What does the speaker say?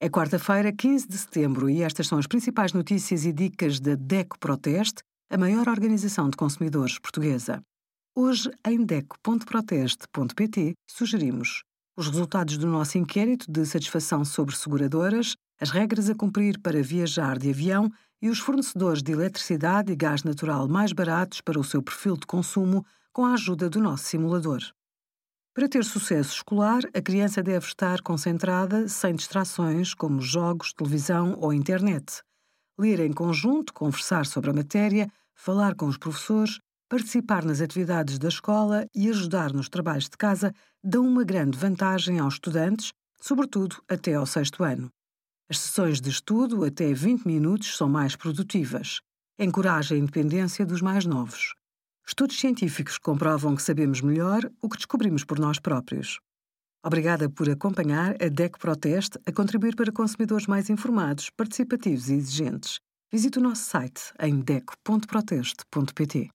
É quarta-feira, 15 de setembro, e estas são as principais notícias e dicas da DECO Proteste, a maior organização de consumidores portuguesa. Hoje, em DECO.proteste.pt, sugerimos os resultados do nosso inquérito de satisfação sobre seguradoras, as regras a cumprir para viajar de avião e os fornecedores de eletricidade e gás natural mais baratos para o seu perfil de consumo com a ajuda do nosso simulador. Para ter sucesso escolar, a criança deve estar concentrada, sem distrações como jogos, televisão ou internet. Ler em conjunto, conversar sobre a matéria, falar com os professores, participar nas atividades da escola e ajudar nos trabalhos de casa dão uma grande vantagem aos estudantes, sobretudo até ao sexto ano. As sessões de estudo, até 20 minutos, são mais produtivas. Encoraja a independência dos mais novos. Estudos científicos comprovam que sabemos melhor o que descobrimos por nós próprios. Obrigada por acompanhar a DEC Proteste a contribuir para consumidores mais informados, participativos e exigentes. Visite o nosso site em deco.proteste.pt.